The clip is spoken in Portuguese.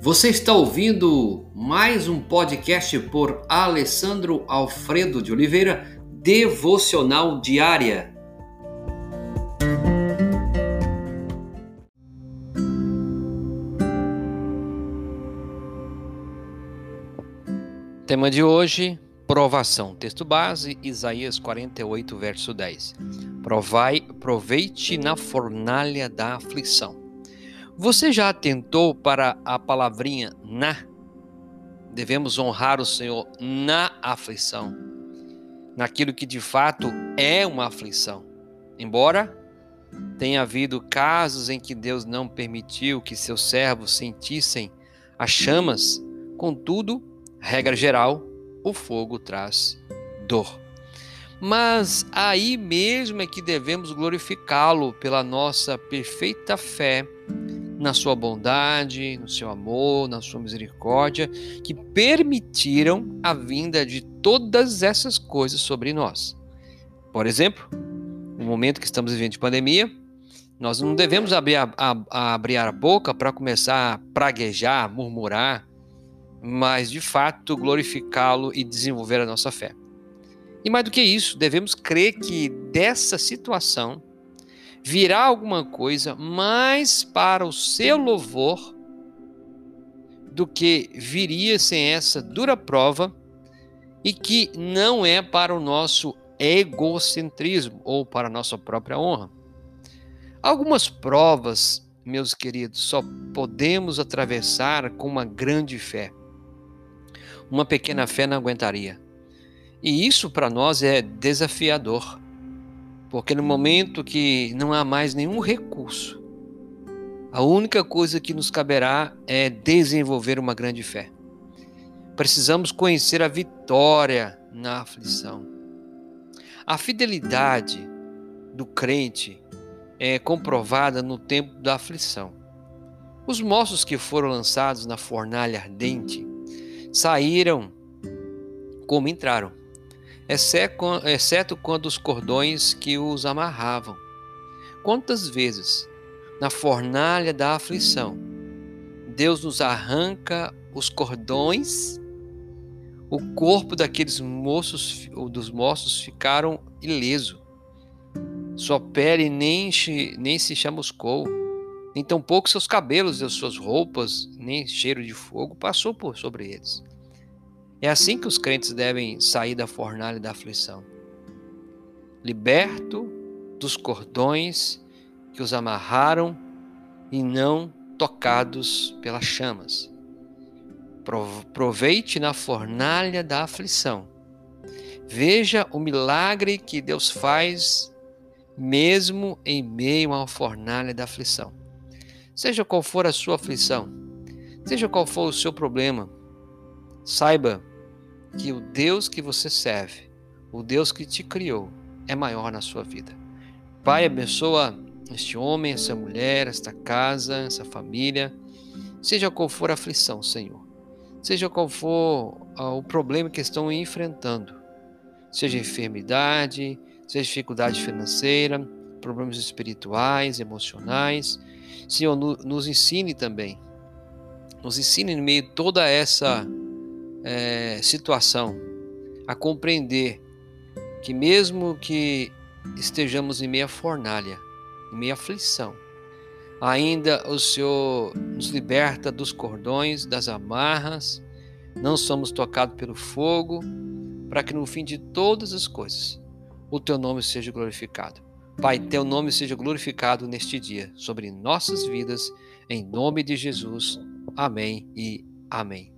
Você está ouvindo mais um podcast por Alessandro Alfredo de Oliveira, Devocional Diária. Tema de hoje: provação. Texto base: Isaías 48, verso 10. Provai, proveite na fornalha da aflição. Você já atentou para a palavrinha na? Devemos honrar o Senhor na aflição, naquilo que de fato é uma aflição. Embora tenha havido casos em que Deus não permitiu que seus servos sentissem as chamas, contudo, regra geral, o fogo traz dor. Mas aí mesmo é que devemos glorificá-lo pela nossa perfeita fé na sua bondade, no seu amor, na sua misericórdia, que permitiram a vinda de todas essas coisas sobre nós. Por exemplo, no momento que estamos vivendo de pandemia, nós não devemos abrir a, a, a abrir a boca para começar a praguejar, murmurar, mas de fato glorificá-lo e desenvolver a nossa fé. E mais do que isso, devemos crer que dessa situação virá alguma coisa mais para o seu louvor do que viria sem essa dura prova e que não é para o nosso egocentrismo ou para a nossa própria honra. Algumas provas, meus queridos, só podemos atravessar com uma grande fé uma pequena fé não aguentaria. E isso para nós é desafiador, porque no momento que não há mais nenhum recurso, a única coisa que nos caberá é desenvolver uma grande fé. Precisamos conhecer a vitória na aflição. A fidelidade do crente é comprovada no tempo da aflição. Os moços que foram lançados na fornalha ardente saíram como entraram, exceto quando os cordões que os amarravam. Quantas vezes, na fornalha da aflição, Deus nos arranca os cordões, o corpo daqueles moços, ou dos moços, ficaram ileso. Sua pele nem, nem se chamuscou, nem tampouco seus cabelos suas roupas, nem cheiro de fogo passou por sobre eles. É assim que os crentes devem sair da fornalha da aflição. Liberto dos cordões que os amarraram e não tocados pelas chamas. Proveite na fornalha da aflição. Veja o milagre que Deus faz mesmo em meio uma fornalha da aflição. Seja qual for a sua aflição, seja qual for o seu problema, saiba que o Deus que você serve, o Deus que te criou, é maior na sua vida. Pai, abençoa este homem, essa mulher, esta casa, essa família, seja qual for a aflição, Senhor, seja qual for ah, o problema que estão enfrentando, seja enfermidade, seja dificuldade financeira, problemas espirituais, emocionais, Senhor, nos ensine também, nos ensine no meio de toda essa é, situação, a compreender que mesmo que estejamos em meia fornalha, em meia aflição, ainda o Senhor nos liberta dos cordões, das amarras, não somos tocados pelo fogo, para que no fim de todas as coisas o teu nome seja glorificado. Pai, teu nome seja glorificado neste dia sobre nossas vidas, em nome de Jesus. Amém e amém.